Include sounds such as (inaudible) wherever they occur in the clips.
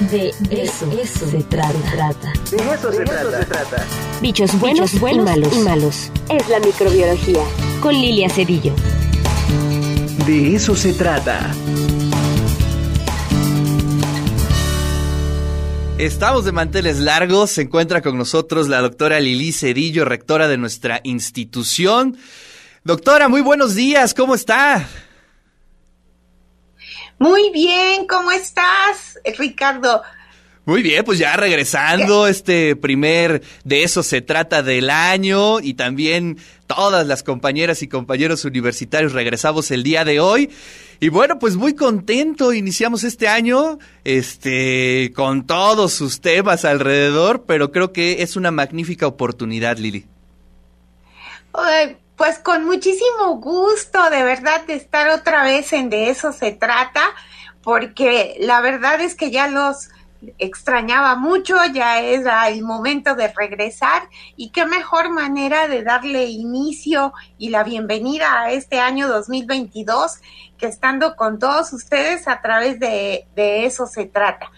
De eso, se trata. De eso, se, trata. Bichos buenos, y, malos. y malos. Es la microbiología. Con Lilia Cedillo. De eso se trata. Estamos de manteles largos. Se encuentra con nosotros la doctora Lili Cedillo, rectora de nuestra institución. Doctora, muy buenos días. ¿Cómo está? Muy bien, ¿cómo estás, Ricardo? Muy bien, pues ya regresando, este primer de eso se trata del año y también todas las compañeras y compañeros universitarios regresamos el día de hoy. Y bueno, pues muy contento, iniciamos este año, este, con todos sus temas alrededor, pero creo que es una magnífica oportunidad, Lili. Pues con muchísimo gusto, de verdad, de estar otra vez en De eso se trata, porque la verdad es que ya los extrañaba mucho, ya era el momento de regresar y qué mejor manera de darle inicio y la bienvenida a este año 2022 que estando con todos ustedes a través de, de eso se trata.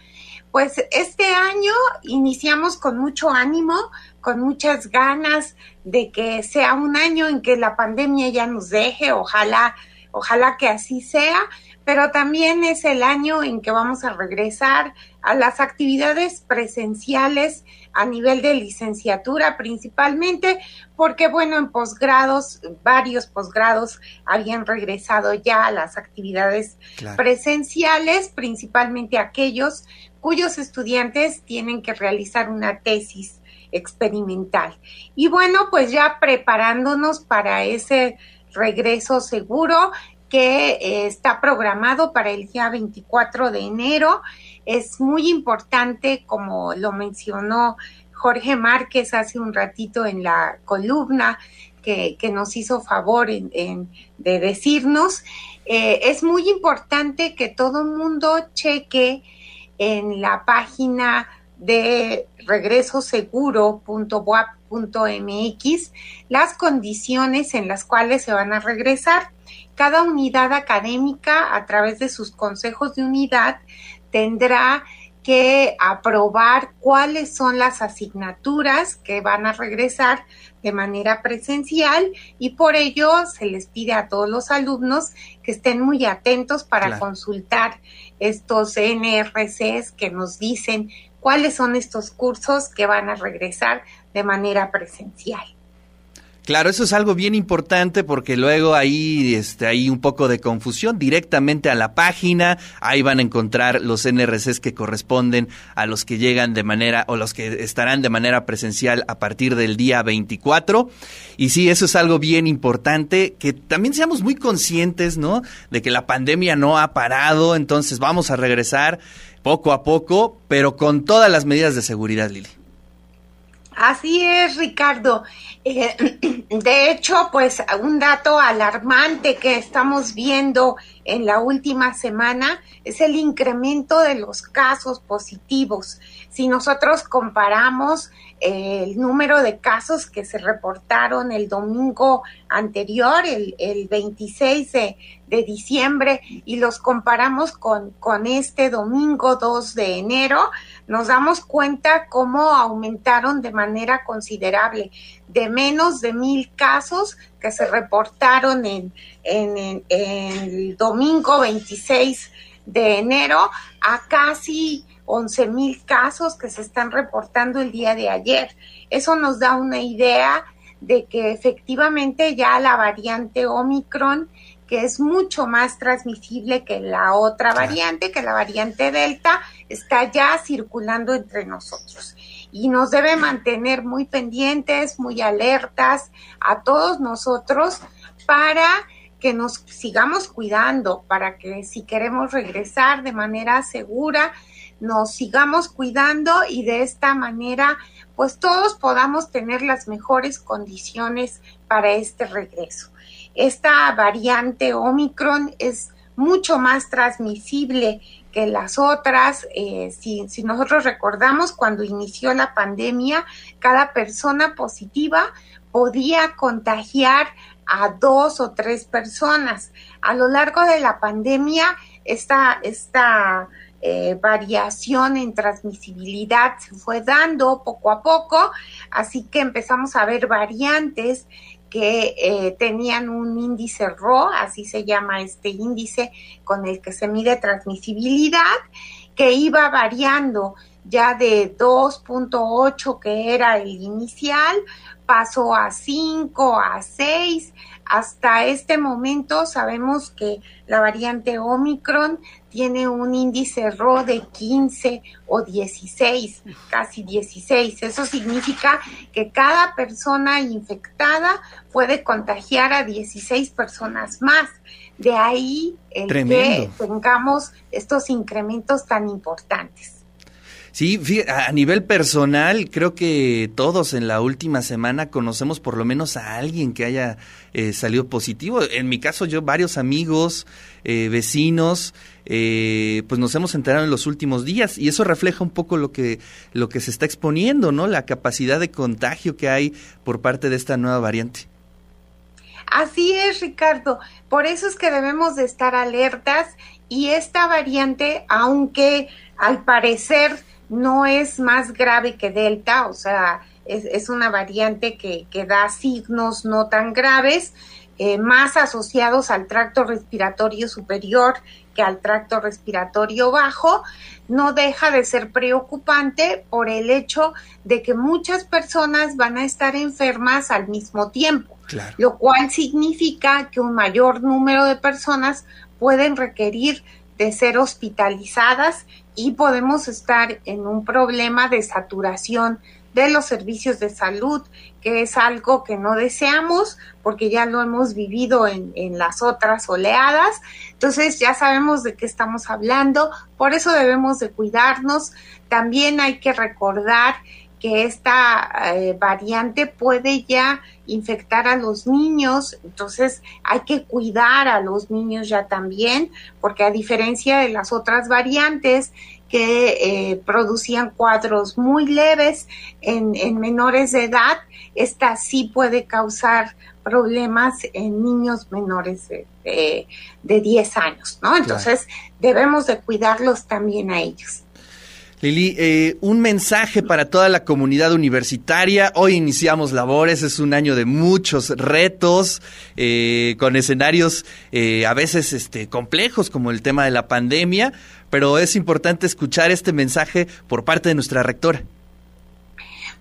Pues este año iniciamos con mucho ánimo, con muchas ganas de que sea un año en que la pandemia ya nos deje, ojalá, ojalá que así sea, pero también es el año en que vamos a regresar a las actividades presenciales a nivel de licenciatura principalmente, porque bueno, en posgrados, varios posgrados habían regresado ya a las actividades presenciales, principalmente aquellos cuyos estudiantes tienen que realizar una tesis experimental. Y bueno, pues ya preparándonos para ese regreso seguro que eh, está programado para el día 24 de enero. Es muy importante, como lo mencionó Jorge Márquez hace un ratito en la columna que, nos hizo favor de decirnos, eh, es muy importante que todo mundo cheque en la página de regresoseguro.boap.mx las condiciones en las cuales se van a regresar. Cada unidad académica, a través de sus consejos de unidad, tendrá que aprobar cuáles son las asignaturas que van a regresar de manera presencial y por ello se les pide a todos los alumnos que estén muy atentos para consultar estos NRCs que nos dicen cuáles son estos cursos que van a regresar de manera presencial. Claro, eso es algo bien importante porque luego ahí este, hay un poco de confusión directamente a la página. Ahí van a encontrar los NRCs que corresponden a los que llegan de manera o los que estarán de manera presencial a partir del día 24. Y sí, eso es algo bien importante que también seamos muy conscientes, ¿no? De que la pandemia no ha parado, entonces vamos a regresar poco a poco, pero con todas las medidas de seguridad, Lili. Así es, Ricardo. Eh, (clears throat) de hecho, pues un dato alarmante que estamos viendo en la última semana es el incremento de los casos positivos. Si nosotros comparamos eh, el número de casos que se reportaron el domingo anterior, el, el 26 de, diciembre, y los comparamos con, con este domingo 2 de enero, nos damos cuenta cómo aumentaron de manera considerable, de menos de mil casos que se reportaron en, el domingo 26 de enero a casi 11 mil casos que se están reportando el día de ayer. Eso nos da una idea de que efectivamente ya la variante Omicron que es mucho más transmisible que la otra variante, que la variante Delta, está ya circulando entre nosotros. Y nos debe mantener muy pendientes, muy alertas a todos nosotros para que nos sigamos cuidando, para que si queremos regresar de manera segura, nos sigamos cuidando y de esta manera pues todos podamos tener las mejores condiciones para este regreso. Esta variante Omicron es mucho más transmisible que las otras. Eh, si, nosotros recordamos cuando inició la pandemia, cada persona positiva podía contagiar a dos o tres personas. A lo largo de la pandemia, esta, esta eh, variación en transmisibilidad se fue dando poco a poco, así que empezamos a ver variantes que eh, tenían un índice RO, así se llama este índice con el que se mide transmisibilidad, que iba variando ya de 2.8 que era el inicial, pasó a 5, a 6, hasta este momento sabemos que la variante Omicron tiene un índice RO de 15 o 16, casi 16. Eso significa que cada persona infectada puede contagiar a 16 personas más. De ahí el que tengamos estos incrementos tan importantes. Sí, a nivel personal, creo que todos en la última semana conocemos por lo menos a alguien que haya eh, salido positivo. En mi caso, yo, varios amigos, eh, vecinos, eh, pues nos hemos enterado en los últimos días y eso refleja un poco lo que, lo que se está exponiendo, ¿no? La capacidad de contagio que hay por parte de esta nueva variante. Así es, Ricardo. Por eso es que debemos de estar alertas y esta variante, aunque al parecer no es más grave que Delta, o sea, es, una variante que, que, da signos no tan graves, eh, más asociados al tracto respiratorio superior que al tracto respiratorio bajo, no deja de ser preocupante por el hecho de que muchas personas van a estar enfermas al mismo tiempo, lo cual significa que un mayor número de personas pueden requerir de ser hospitalizadas y podemos estar en un problema de saturación de los servicios de salud, que es algo que no deseamos porque ya lo hemos vivido en, en, las otras oleadas. Entonces ya sabemos de qué estamos hablando, por eso debemos de cuidarnos. También hay que recordar que esta eh, variante puede ya infectar a los niños, entonces hay que cuidar a los niños ya también, porque a diferencia de las otras variantes que eh, producían cuadros muy leves en, en menores de edad, esta sí puede causar problemas en niños menores de, de, 10 años, ¿no? Entonces debemos de cuidarlos también a ellos. Lili, eh, un mensaje para toda la comunidad universitaria. Hoy iniciamos labores, es un año de muchos retos, eh, con escenarios eh, a veces este, complejos como el tema de la pandemia, pero es importante escuchar este mensaje por parte de nuestra rectora.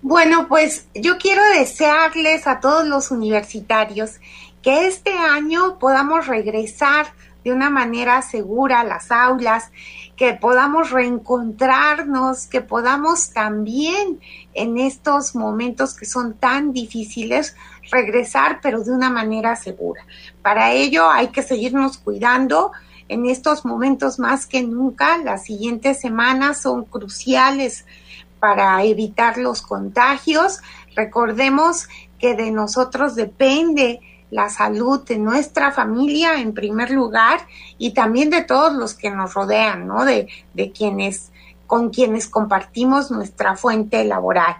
Bueno, pues yo quiero desearles a todos los universitarios que este año podamos regresar de una manera segura a las aulas, que podamos reencontrarnos, que podamos también en estos momentos que son tan difíciles regresar, pero de una manera segura. Para ello hay que seguirnos cuidando. En estos momentos más que nunca, las siguientes semanas son cruciales para evitar los contagios. Recordemos que de nosotros depende la salud de nuestra familia en primer lugar y también de todos los que nos rodean, ¿no? De, de quienes, con quienes compartimos nuestra fuente laboral.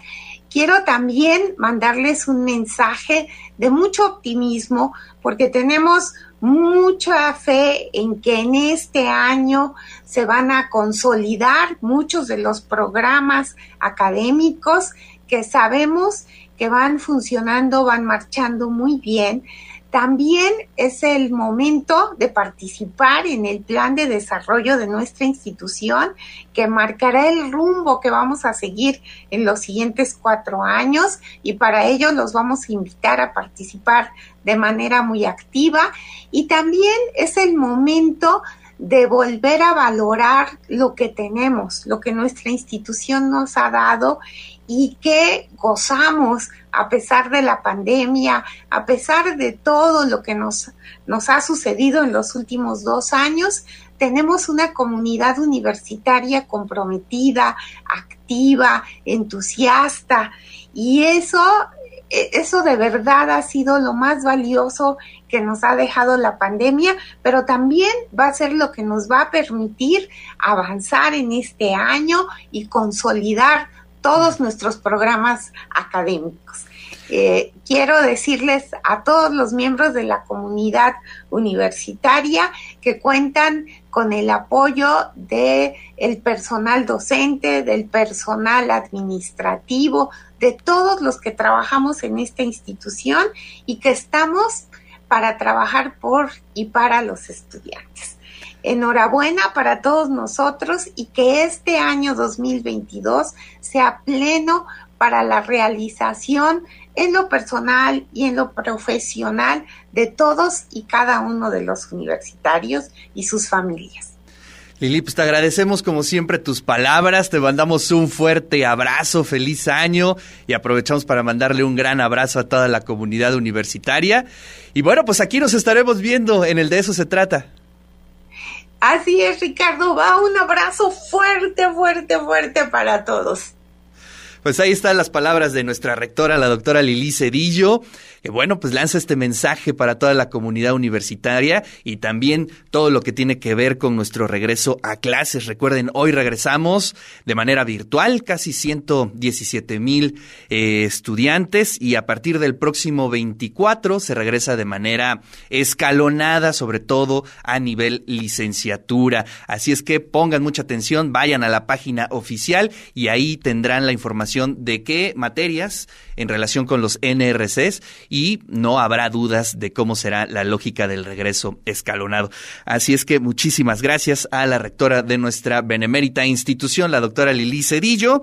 Quiero también mandarles un mensaje de mucho optimismo porque tenemos mucha fe en que en este año se van a consolidar muchos de los programas académicos que sabemos que van funcionando, van marchando muy bien. También es el momento de participar en el plan de desarrollo de nuestra institución que marcará el rumbo que vamos a seguir en los siguientes cuatro años y para ello los vamos a invitar a participar de manera muy activa y también es el momento de volver a valorar lo que tenemos, lo que nuestra institución nos ha dado y que gozamos a pesar de la pandemia, a pesar de todo lo que nos, nos ha sucedido en los últimos dos años, tenemos una comunidad universitaria comprometida, activa, entusiasta. Y eso eso de verdad ha sido lo más valioso que nos ha dejado la pandemia, pero también va a ser lo que nos va a permitir avanzar en este año y consolidar todos nuestros programas académicos. Eh, quiero decirles a todos los miembros de la comunidad universitaria que cuentan con el apoyo de el personal docente, del personal administrativo, de todos los que trabajamos en esta institución y que estamos para trabajar por y para los estudiantes. Enhorabuena para todos nosotros y que este año 2022 sea pleno para la realización en lo personal y en lo profesional de todos y cada uno de los universitarios y sus familias. Lili, pues te agradecemos como siempre tus palabras, te mandamos un fuerte abrazo, feliz año y aprovechamos para mandarle un gran abrazo a toda la comunidad universitaria. Y bueno, pues aquí nos estaremos viendo en el de eso se trata. Así es, Ricardo, va un abrazo fuerte, fuerte, fuerte para todos. Pues ahí están las palabras de nuestra rectora, la doctora Lili Cedillo que bueno, pues lanza este mensaje para toda la comunidad universitaria y también todo lo que tiene que ver con nuestro regreso a clases. Recuerden, hoy regresamos de manera virtual, casi 117 mil eh, estudiantes y a partir del próximo 24 se regresa de manera escalonada, sobre todo a nivel licenciatura. Así es que pongan mucha atención, vayan a la página oficial y ahí tendrán la de qué materias en relación con los NRCs y no habrá dudas de cómo será la lógica del regreso escalonado. Así es que muchísimas gracias a la rectora de nuestra benemérita institución, la doctora Lili Cedillo.